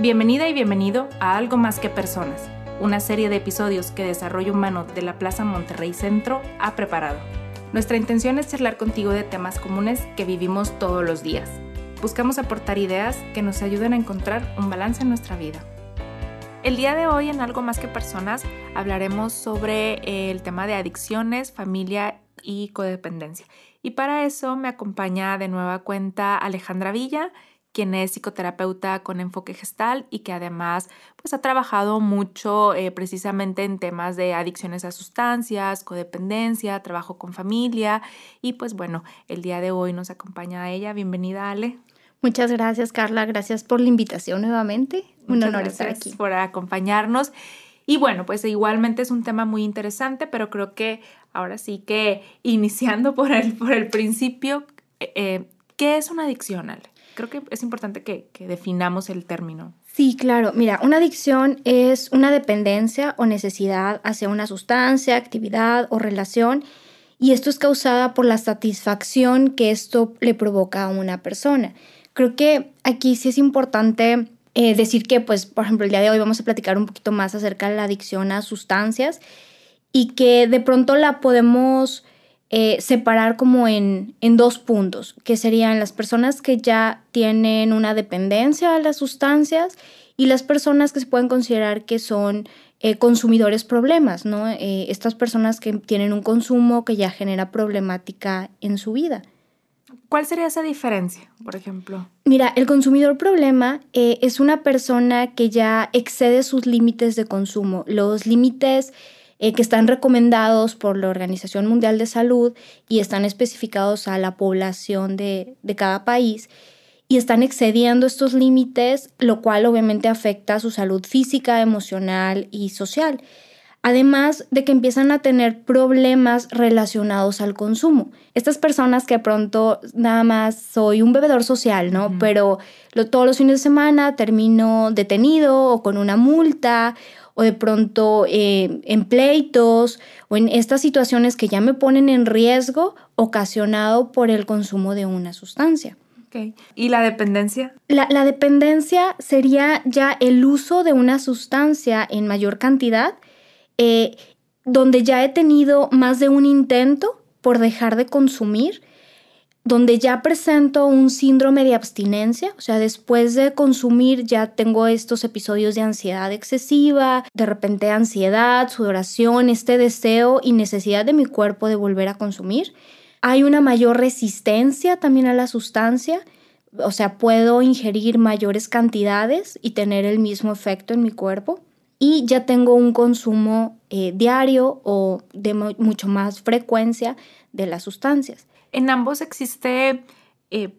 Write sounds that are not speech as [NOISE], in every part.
Bienvenida y bienvenido a Algo Más que Personas, una serie de episodios que Desarrollo Humano de la Plaza Monterrey Centro ha preparado. Nuestra intención es charlar contigo de temas comunes que vivimos todos los días. Buscamos aportar ideas que nos ayuden a encontrar un balance en nuestra vida. El día de hoy en Algo Más que Personas hablaremos sobre el tema de adicciones, familia y codependencia. Y para eso me acompaña de nueva cuenta Alejandra Villa, quien es psicoterapeuta con enfoque gestal y que además pues, ha trabajado mucho eh, precisamente en temas de adicciones a sustancias, codependencia, trabajo con familia y pues bueno, el día de hoy nos acompaña a ella. Bienvenida Ale. Muchas gracias Carla, gracias por la invitación nuevamente. Un honor estar aquí. Por acompañarnos. Y bueno, pues igualmente es un tema muy interesante, pero creo que ahora sí que iniciando por el, por el principio, eh, eh, ¿qué es una adicción, Ale? Creo que es importante que, definamos el término. Sí, claro. Mira, una adicción es una dependencia o necesidad hacia una sustancia, actividad o relación y esto es causada por la satisfacción que esto le provoca a una persona. Creo que aquí sí es importante eh, decir que, pues, por ejemplo, el día de hoy vamos a platicar un poquito más acerca de la adicción a sustancias y que de pronto la podemos eh, separar como en, en dos puntos, que serían las personas que ya tienen una dependencia a las sustancias y las personas que se pueden considerar que son eh, consumidores problemas, ¿no? Eh, estas personas que tienen un consumo que ya genera problemática en su vida. ¿Cuál sería esa diferencia, por ejemplo? Mira, el consumidor problema es una persona que ya excede sus límites de consumo. Los límites eh, que están recomendados por la Organización Mundial de Salud y están especificados a la población de, de cada país y están excediendo estos límites, lo cual obviamente afecta a su salud física, emocional y social. Además de que empiezan a tener problemas relacionados al consumo. Estas personas que pronto nada más soy un bebedor social, ¿no? Pero todos los fines de semana termino detenido o con una multa o de pronto eh, en pleitos o en estas situaciones que ya me ponen en riesgo ocasionado por el consumo de una sustancia. Okay. ¿Y la dependencia? La, dependencia sería ya el uso de una sustancia en mayor cantidad, eh, donde ya he tenido más de un intento por dejar de consumir donde ya presento un síndrome de abstinencia, o sea, después de consumir ya tengo estos episodios de ansiedad excesiva, de repente ansiedad, sudoración, este deseo y necesidad de mi cuerpo de volver a consumir. Hay una mayor resistencia también a la sustancia, o sea, puedo ingerir mayores cantidades y tener el mismo efecto en mi cuerpo. Y ya tengo un consumo eh, diario o de mucho más frecuencia de las sustancias. En ambos existe, eh,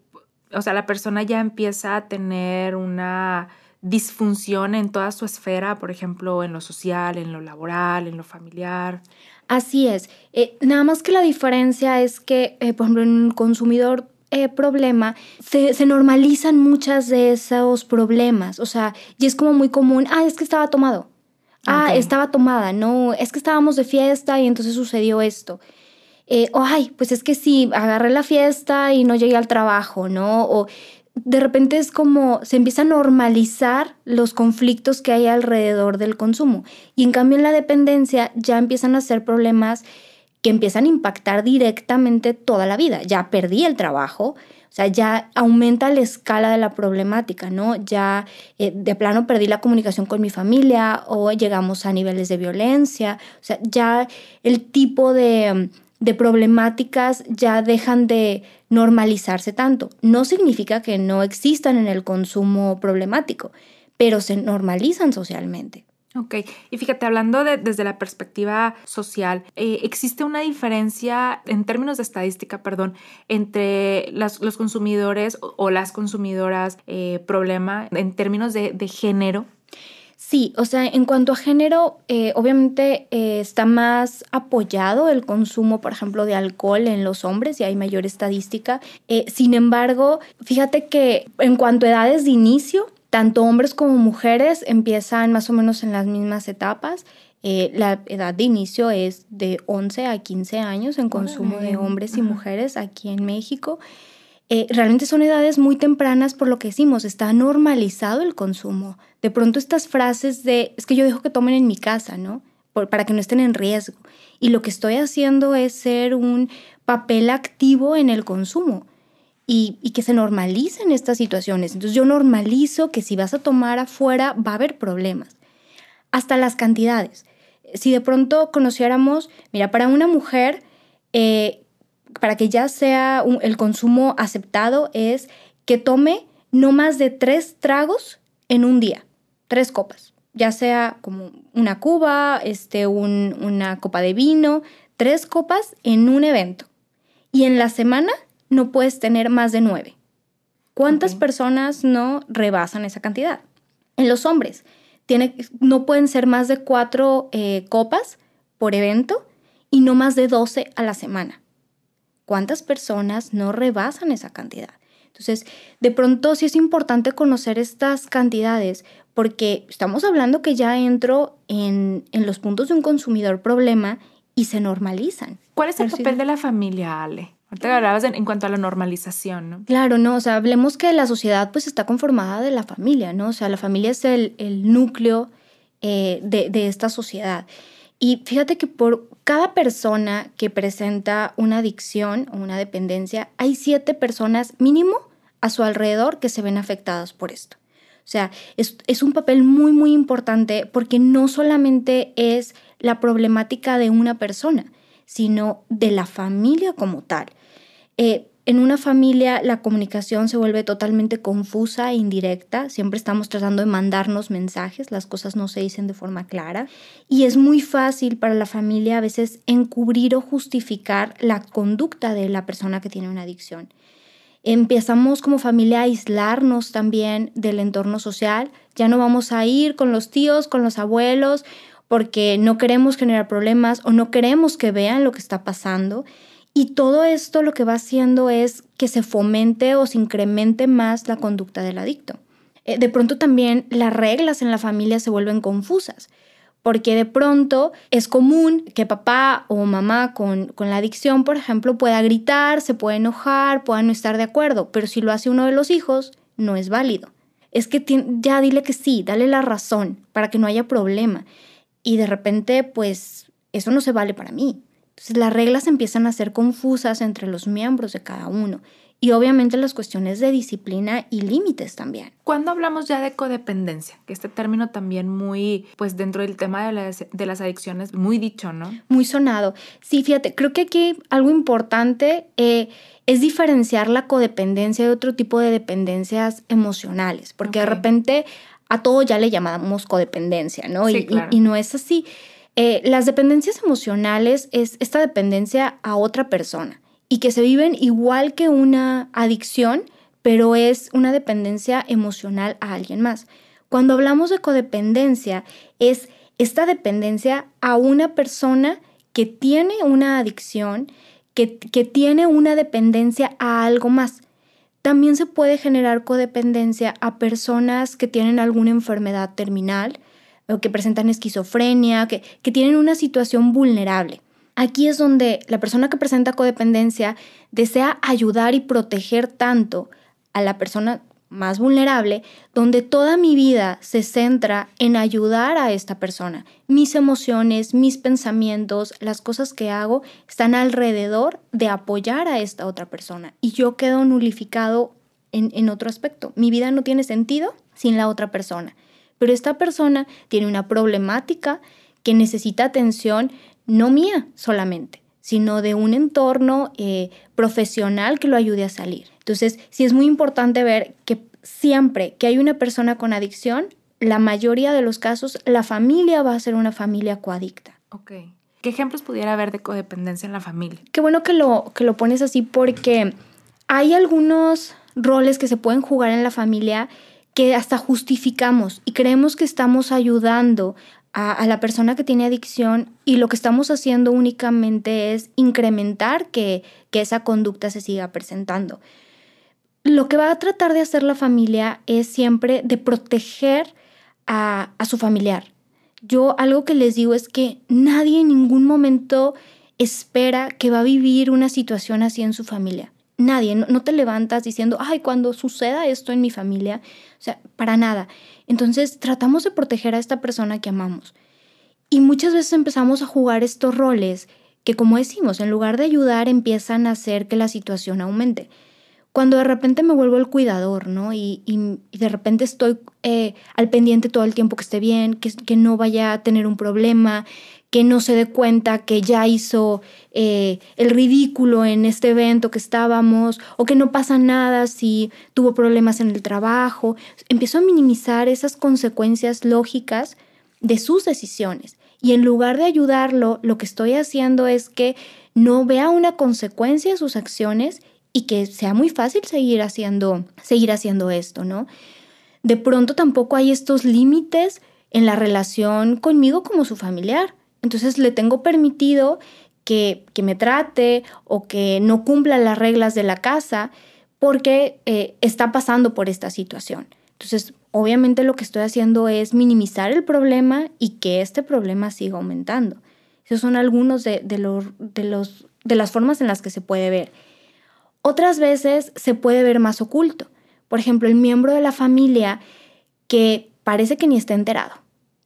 o sea, la persona ya empieza a tener una disfunción en toda su esfera, por ejemplo, en lo social, en lo laboral, en lo familiar. Así es. Eh, nada más que la diferencia es que, eh, por ejemplo, en un consumidor problema, se, se, normalizan muchas de esos problemas. O sea, y es como muy común, ah, es que estaba tomado. Ah, estaba tomada, no, es que estábamos de fiesta y entonces sucedió esto eh, ay, pues es que sí, agarré la fiesta y no llegué al trabajo, ¿no? O de repente es como se empieza a normalizar los conflictos que hay alrededor del consumo. Y en cambio en la dependencia ya empiezan a ser problemas que empiezan a impactar directamente toda la vida. Ya perdí el trabajo, o sea, ya aumenta la escala de la problemática, ¿no? Ya eh, de plano perdí la comunicación con mi familia o llegamos a niveles de violencia, o sea, ya el tipo de de problemáticas ya dejan de normalizarse tanto. No significa que no existan en el consumo problemático, pero se normalizan socialmente. Ok, y fíjate, hablando de, desde la perspectiva social, eh, ¿existe una diferencia en términos de estadística, perdón, entre los consumidores o, las consumidoras eh, problema en términos de, de género? Sí, o sea, en cuanto a género, eh, obviamente eh, está más apoyado el consumo, por ejemplo, de alcohol en los hombres y hay mayor estadística. Eh, sin embargo, fíjate que en cuanto a edades de inicio, tanto hombres como mujeres empiezan más o menos en las mismas etapas. la edad de inicio es de 11 a 15 años en consumo de hombres y mujeres aquí en México. Eh, realmente son edades muy tempranas por lo que decimos, está normalizado el consumo. De pronto estas frases de, es que yo dejo que tomen en mi casa, ¿no? para que no estén en riesgo. Y lo que estoy haciendo es ser un papel activo en el consumo y, que se normalicen estas situaciones. Entonces yo normalizo que si vas a tomar afuera va a haber problemas. Hasta las cantidades. Si de pronto conociéramos, mira, para una mujer, eh, para que ya sea el consumo aceptado, es que tome no más de tres tragos en un día, tres copas, ya sea como una cuba, este, una copa de vino, tres copas en un evento. Y en la semana no puedes tener más de nueve. ¿Cuántas personas no rebasan esa cantidad? En los hombres, tiene, no pueden ser más de cuatro eh, copas por evento y no más de doce a la semana. ¿Cuántas personas no rebasan esa cantidad? Entonces, de pronto sí es importante conocer estas cantidades porque estamos hablando que ya entro en, en los puntos de un consumidor problema y se normalizan. ¿Cuál es el papel de la familia, Ale? Ahorita hablabas en, cuanto a la normalización, ¿no? Claro, no, o sea, hablemos que la sociedad pues está conformada de la familia, ¿no? O sea, la familia es el, núcleo eh, de, de esta sociedad. Y fíjate que por cada persona que presenta una adicción o una dependencia, hay siete personas mínimo a su alrededor que se ven afectadas por esto. O sea, es, es, un papel muy, muy importante porque no solamente es la problemática de una persona, sino de la familia como tal. Eh, en una familia la comunicación se vuelve totalmente confusa e indirecta, siempre estamos tratando de mandarnos mensajes, las cosas no se dicen de forma clara. Y es muy fácil para la familia a veces encubrir o justificar la conducta de la persona que tiene una adicción. Empezamos como familia a aislarnos también del entorno social, ya no vamos a ir con los tíos, con los abuelos, porque no queremos generar problemas o no queremos que vean lo que está pasando y todo esto lo que va haciendo es que se fomente o se incremente más la conducta del adicto. Eh, de pronto también las reglas en la familia se vuelven confusas, porque de pronto es común que papá o mamá con, la adicción, por ejemplo, pueda gritar, se pueda enojar, pueda no estar de acuerdo, pero si lo hace uno de los hijos, no es válido. Es que ya dile que sí, dale la razón para que no haya problema. Y de repente, pues, eso no se vale para mí. Entonces las reglas empiezan a ser confusas entre los miembros de cada uno y obviamente las cuestiones de disciplina y límites también. Cuando hablamos ya de codependencia, que este término también muy, pues dentro del tema de las, de las adicciones, muy dicho, ¿no? Muy sonado. Sí, fíjate, creo que aquí algo importante eh, es diferenciar la codependencia de otro tipo de dependencias emocionales, porque de repente a todo ya le llamamos codependencia, ¿no? y, y no es así. Eh, las dependencias emocionales es esta dependencia a otra persona y que se viven igual que una adicción, pero es una dependencia emocional a alguien más. Cuando hablamos de codependencia, es esta dependencia a una persona que tiene una adicción, que, que tiene una dependencia a algo más. También se puede generar codependencia a personas que tienen alguna enfermedad terminal, o que presentan esquizofrenia, que, que tienen una situación vulnerable. Aquí es donde la persona que presenta codependencia desea ayudar y proteger tanto a la persona más vulnerable, donde toda mi vida se centra en ayudar a esta persona. Mis emociones, mis pensamientos, las cosas que hago están alrededor de apoyar a esta otra persona. Y yo quedo nulificado en, en otro aspecto. Mi vida no tiene sentido sin la otra persona pero esta persona tiene una problemática que necesita atención no mía solamente, sino de un entorno eh, profesional que lo ayude a salir. Entonces, sí es muy importante ver que siempre que hay una persona con adicción, la mayoría de los casos, la familia va a ser una familia coadicta. Ok. ¿Qué ejemplos pudiera haber de codependencia en la familia? Qué bueno que lo, que lo pones así porque hay algunos roles que se pueden jugar en la familia que hasta justificamos y creemos que estamos ayudando a, la persona que tiene adicción y lo que estamos haciendo únicamente es incrementar que, esa conducta se siga presentando. Lo que va a tratar de hacer la familia es siempre de proteger a, a su familiar. Yo algo que les digo es que nadie en ningún momento espera que va a vivir una situación así en su familia. Nadie, no, te levantas diciendo, ay, cuando suceda esto en mi familia, o sea, para nada. Entonces tratamos de proteger a esta persona que amamos. Y muchas veces empezamos a jugar estos roles que, como decimos, en lugar de ayudar, empiezan a hacer que la situación aumente. Cuando de repente me vuelvo el cuidador, ¿no? Y, de repente estoy eh, al pendiente todo el tiempo que esté bien, que, que no vaya a tener un problema, que no se dé cuenta que ya hizo eh, el ridículo en este evento que estábamos o que no pasa nada si tuvo problemas en el trabajo. Empiezo a minimizar esas consecuencias lógicas de sus decisiones. Y en lugar de ayudarlo, lo que estoy haciendo es que no vea una consecuencia de sus acciones y que sea muy fácil seguir haciendo, seguir haciendo esto, ¿no? De pronto tampoco hay estos límites en la relación conmigo como su familiar. Entonces le tengo permitido que, me trate o que no cumpla las reglas de la casa porque eh, está pasando por esta situación. Entonces, obviamente lo que estoy haciendo es minimizar el problema y que este problema siga aumentando. Esos son algunos de, de, los, de las formas en las que se puede ver. Otras veces se puede ver más oculto. Por ejemplo, el miembro de la familia que parece que ni está enterado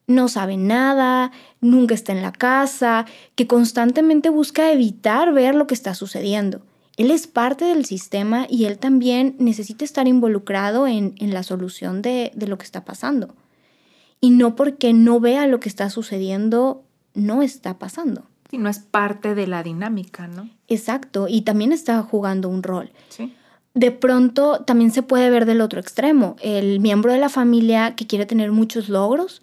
no sabe nada, nunca está en la casa, que constantemente busca evitar ver lo que está sucediendo. Él es parte del sistema y él también necesita estar involucrado en, la solución de, de, lo que está pasando. Y no porque no vea lo que está sucediendo, no está pasando. Y no es parte de la dinámica, ¿no? Exacto, y también está jugando un rol. Sí. De pronto también se puede ver del otro extremo, el miembro de la familia que quiere tener muchos logros,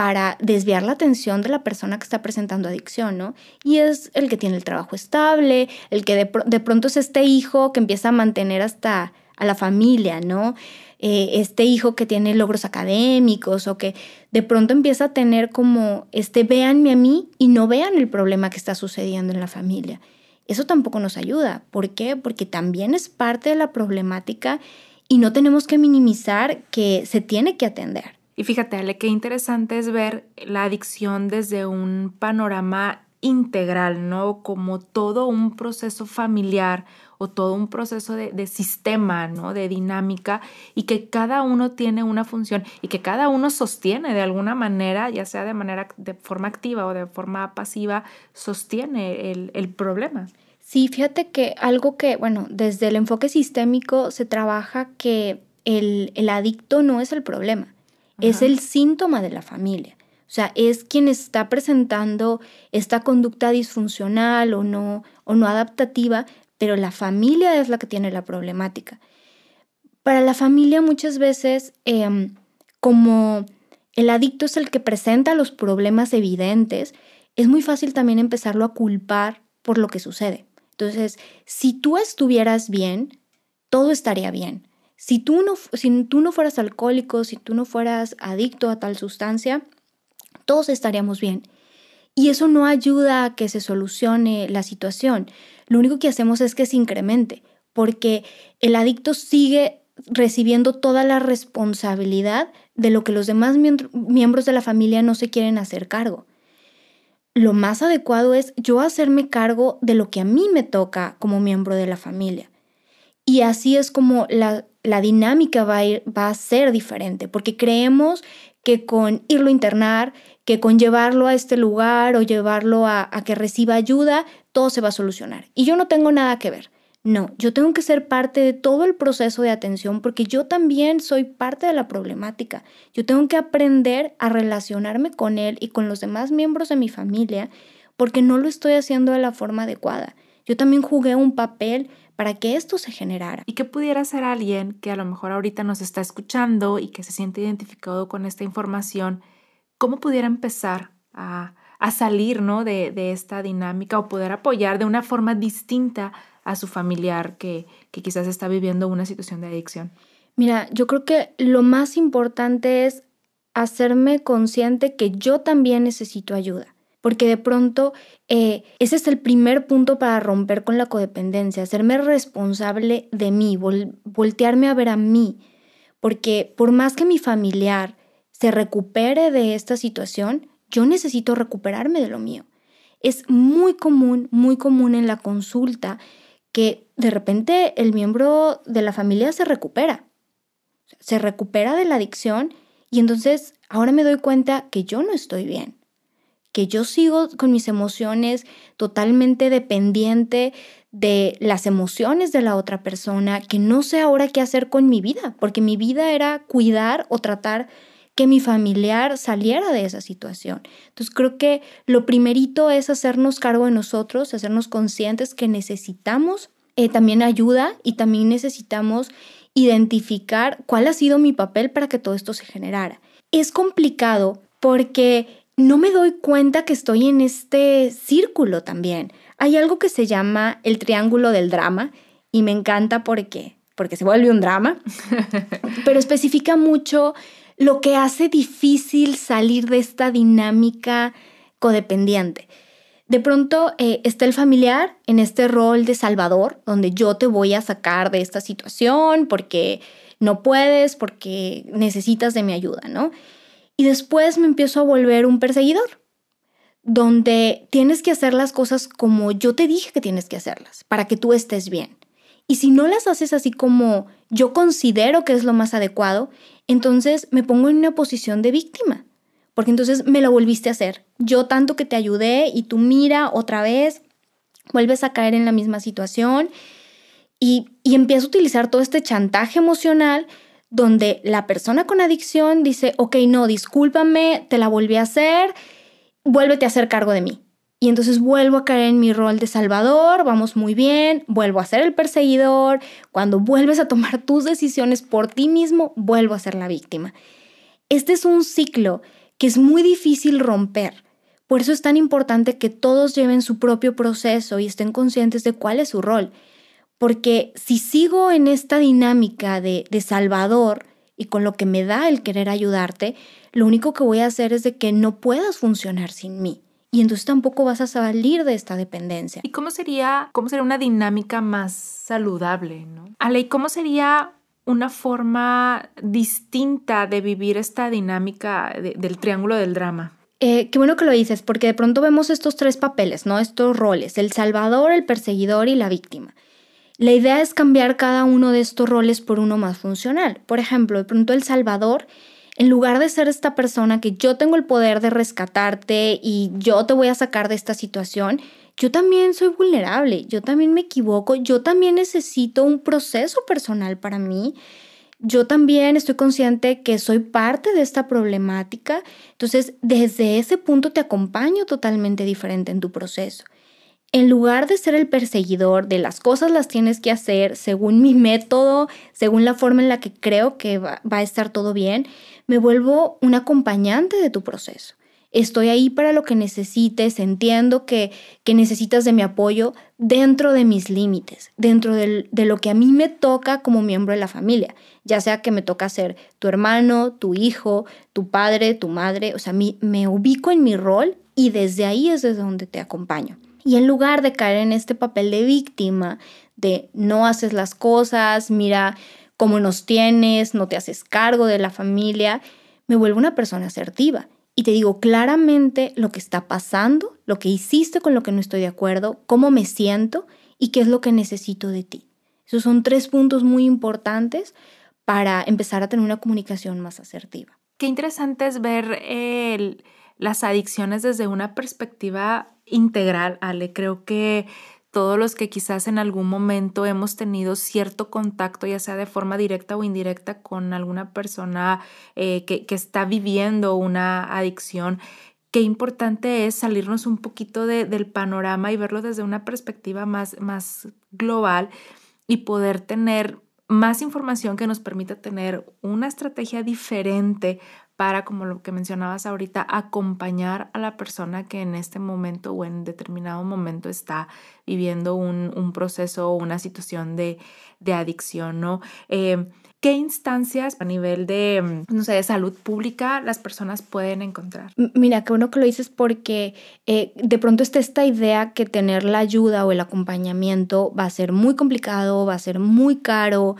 para desviar la atención de la persona que está presentando adicción, ¿no? Y es el que tiene el trabajo estable, el que de, pronto es este hijo que empieza a mantener hasta a la familia, ¿no? Eh, este hijo que tiene logros académicos o que de pronto empieza a tener como, este, véanme a mí y no vean el problema que está sucediendo en la familia. Eso tampoco nos ayuda. ¿Por qué? Porque también es parte de la problemática y no tenemos que minimizar que se tiene que atender. Y fíjate, Ale, qué interesante es ver la adicción desde un panorama integral, ¿no? Como todo un proceso familiar o todo un proceso de, sistema, ¿no? De dinámica y que cada uno tiene una función y que cada uno sostiene de alguna manera, ya sea de manera de forma activa o de forma pasiva, sostiene el, el problema. Sí, fíjate que algo que, bueno, desde el enfoque sistémico se trabaja que el, el adicto no es el problema es el síntoma de la familia. O sea, es quien está presentando esta conducta disfuncional o no, o no adaptativa, pero la familia es la que tiene la problemática. Para la familia muchas veces, em, como el adicto es el que presenta los problemas evidentes, es muy fácil también empezarlo a culpar por lo que sucede. Entonces, si tú estuvieras bien, todo estaría bien. Si tú, no, si tú no fueras alcohólico, si tú no fueras adicto a tal sustancia, todos estaríamos bien. Y eso no ayuda a que se solucione la situación. Lo único que hacemos es que se incremente, porque el adicto sigue recibiendo toda la responsabilidad de lo que los demás miembros de la familia no se quieren hacer cargo. Lo más adecuado es yo hacerme cargo de lo que a mí me toca como miembro de la familia. Y así es como la, la dinámica va a, ir, va a ser diferente, porque creemos que con irlo a internar, que con llevarlo a este lugar o llevarlo a, a, que reciba ayuda, todo se va a solucionar. Y yo no tengo nada que ver. No, yo tengo que ser parte de todo el proceso de atención porque yo también soy parte de la problemática. Yo tengo que aprender a relacionarme con él y con los demás miembros de mi familia porque no lo estoy haciendo de la forma adecuada. Yo también jugué un papel para que esto se generara. ¿Y qué pudiera ser alguien que a lo mejor ahorita nos está escuchando y que se siente identificado con esta información? ¿Cómo pudiera empezar a, salir ¿no? de, esta dinámica o poder apoyar de una forma distinta a su familiar que, que quizás está viviendo una situación de adicción? Mira, yo creo que lo más importante es hacerme consciente que yo también necesito ayuda porque de pronto eh, ese es el primer punto para romper con la codependencia, hacerme responsable de mí, voltearme a ver a mí, porque por más que mi familiar se recupere de esta situación, yo necesito recuperarme de lo mío. Es muy común, muy común en la consulta que de repente el miembro de la familia se recupera, se recupera de la adicción y entonces ahora me doy cuenta que yo no estoy bien, que yo sigo con mis emociones totalmente dependiente de las emociones de la otra persona, que no sé ahora qué hacer con mi vida, porque mi vida era cuidar o tratar que mi familiar saliera de esa situación. Entonces creo que lo primerito es hacernos cargo de nosotros, hacernos conscientes que necesitamos eh, también ayuda y también necesitamos identificar cuál ha sido mi papel para que todo esto se generara. Es complicado porque no me doy cuenta que estoy en este círculo también. Hay algo que se llama el triángulo del drama y me encanta porque porque se vuelve un drama, [LAUGHS] pero especifica mucho lo que hace difícil salir de esta dinámica codependiente. De pronto eh, está el familiar en este rol de salvador, donde yo te voy a sacar de esta situación porque no puedes, porque necesitas de mi ayuda, ¿no? Y después me empiezo a volver un perseguidor, donde tienes que hacer las cosas como yo te dije que tienes que hacerlas, para que tú estés bien. Y si no las haces así como yo considero que es lo más adecuado, entonces me pongo en una posición de víctima, porque entonces me lo volviste a hacer. Yo tanto que te ayudé y tú mira otra vez, vuelves a caer en la misma situación y, y empiezo a utilizar todo este chantaje emocional donde la persona con adicción dice, ok, no, discúlpame, te la volví a hacer, vuélvete a hacer cargo de mí. Y entonces vuelvo a caer en mi rol de salvador, vamos muy bien, vuelvo a ser el perseguidor, cuando vuelves a tomar tus decisiones por ti mismo, vuelvo a ser la víctima. Este es un ciclo que es muy difícil romper. Por eso es tan importante que todos lleven su propio proceso y estén conscientes de cuál es su rol. Porque si sigo en esta dinámica de, de salvador y con lo que me da el querer ayudarte, lo único que voy a hacer es de que no puedas funcionar sin mí y entonces tampoco vas a salir de esta dependencia. ¿Y cómo sería, cómo sería una dinámica más saludable, no? Ale, ¿cómo sería una forma distinta de vivir esta dinámica del triángulo del drama? Eh, qué bueno que lo dices, porque de pronto vemos estos tres papeles, ¿no? Estos roles, el salvador, el perseguidor y la víctima. La idea es cambiar cada uno de estos roles por uno más funcional. Por ejemplo, de pronto el salvador en lugar de ser esta persona que yo tengo el poder de rescatarte y yo te voy a sacar de esta situación, yo también soy vulnerable, yo también me equivoco, yo también necesito un proceso personal para mí. Yo también estoy consciente que soy parte de esta problemática, entonces desde ese punto te acompaño totalmente diferente en tu proceso. En lugar de ser el perseguidor de las cosas las tienes que hacer según mi método, según la forma en la que creo que va, a estar todo bien, me vuelvo un acompañante de tu proceso. Estoy ahí para lo que necesites, entiendo que, que necesitas de mi apoyo dentro de mis límites, dentro de lo que a mí me toca como miembro de la familia, ya sea que me toca ser tu hermano, tu hijo, tu padre, tu madre, o sea, mí, me ubico en mi rol y desde ahí es desde donde te acompaño. Y en lugar de caer en este papel de víctima, de no haces las cosas, mira, cómo nos tienes, no te haces cargo de la familia, me vuelvo una persona asertiva y te digo claramente lo que está pasando, lo que hiciste con lo que no estoy de acuerdo, cómo me siento y qué es lo que necesito de ti. Esos son tres puntos muy importantes para empezar a tener una comunicación más asertiva. Qué interesante es ver las adicciones desde una perspectiva integral, Ale. Creo que todos los que quizás en algún momento hemos tenido cierto contacto, ya sea de forma directa o indirecta, con alguna persona eh, que, está viviendo una adicción, qué importante es salirnos un poquito del panorama y verlo desde una perspectiva más, más global y poder tener más información que nos permita tener una estrategia diferente para, como lo que mencionabas ahorita, acompañar a la persona que en este momento o en determinado momento está viviendo un, proceso o una situación de, adicción, ¿no? Eh, ¿Qué instancias a nivel de, no sé, de salud pública las personas pueden encontrar? Mira, qué bueno que lo dices porque eh, de pronto está esta idea que tener la ayuda o el acompañamiento va a ser muy complicado, va a ser muy caro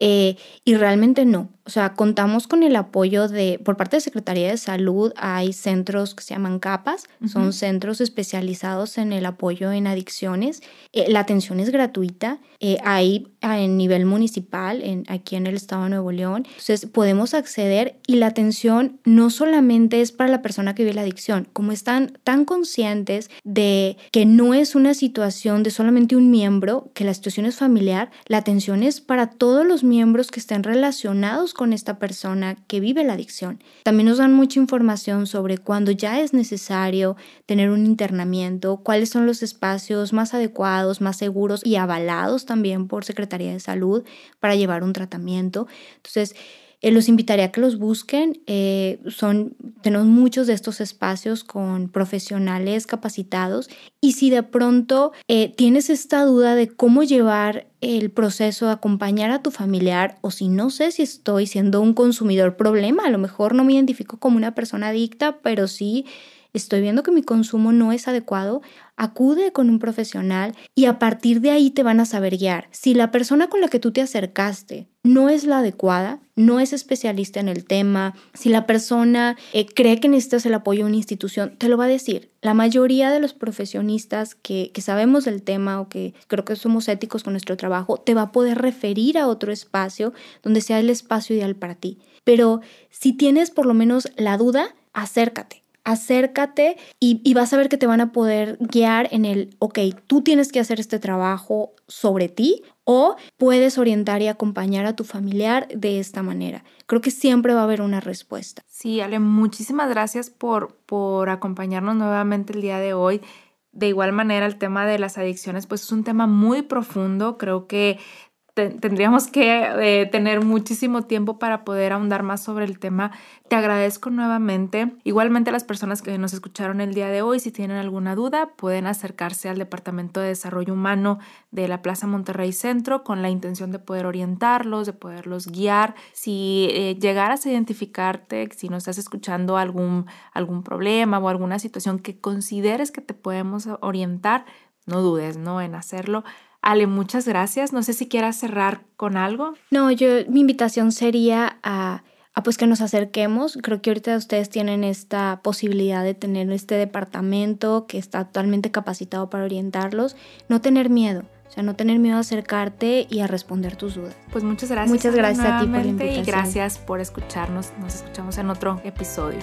eh, y realmente no. O sea, contamos con el apoyo de, por parte de Secretaría de Salud, hay centros que se llaman CAPAS, son centros especializados en el apoyo en adicciones. Eh, la atención es gratuita, eh, hay en nivel municipal, en, aquí en el estado de Nuevo León. Entonces, podemos acceder y la atención no solamente es para la persona que vive la adicción, como están tan conscientes de que no es una situación de solamente un miembro, que la situación es familiar, la atención es para todos los miembros que estén relacionados con esta persona que vive la adicción. También nos dan mucha información sobre cuándo ya es necesario tener un internamiento, cuáles son los espacios más adecuados, más seguros y avalados también por Secretaría de Salud para llevar un tratamiento. Entonces, eh, los invitaría a que los busquen. Eh, son, tenemos muchos de estos espacios con profesionales capacitados y si de pronto eh, tienes esta duda de cómo llevar el proceso de acompañar a tu familiar o si no sé si estoy siendo un consumidor problema, a lo mejor no me identifico como una persona adicta, pero sí estoy viendo que mi consumo no es adecuado, acude con un profesional y a partir de ahí te van a saber guiar. Si la persona con la que tú te acercaste no es la adecuada, no es especialista en el tema, si la persona eh, cree que necesitas el apoyo de una institución, te lo va a decir. La mayoría de los profesionistas que, que sabemos del tema o que creo que somos éticos con nuestro trabajo, te va a poder referir a otro espacio donde sea el espacio ideal para ti. Pero si tienes por lo menos la duda, acércate acércate y, vas a ver que te van a poder guiar en el, ok, tú tienes que hacer este trabajo sobre ti o puedes orientar y acompañar a tu familiar de esta manera. Creo que siempre va a haber una respuesta. Sí, Ale, muchísimas gracias por, por acompañarnos nuevamente el día de hoy. De igual manera, el tema de las adicciones, pues es un tema muy profundo. Creo que tendríamos que eh, tener muchísimo tiempo para poder ahondar más sobre el tema. Te agradezco nuevamente. Igualmente a las personas que nos escucharon el día de hoy, si tienen alguna duda, pueden acercarse al Departamento de Desarrollo Humano de la Plaza Monterrey Centro con la intención de poder orientarlos, de poderlos guiar. Si eh, llegaras a identificarte, si nos estás escuchando algún, algún problema o alguna situación que consideres que te podemos orientar, no dudes ¿no? en hacerlo. Ale, muchas gracias. No sé si quieras cerrar con algo. No, yo mi invitación sería a, a, pues que nos acerquemos. Creo que ahorita ustedes tienen esta posibilidad de tener este departamento que está totalmente capacitado para orientarlos. No tener miedo. O sea, no tener miedo a acercarte y a responder tus dudas. Pues muchas gracias. Muchas gracias a ti por la invitación. Y gracias por escucharnos. Nos escuchamos en otro episodio.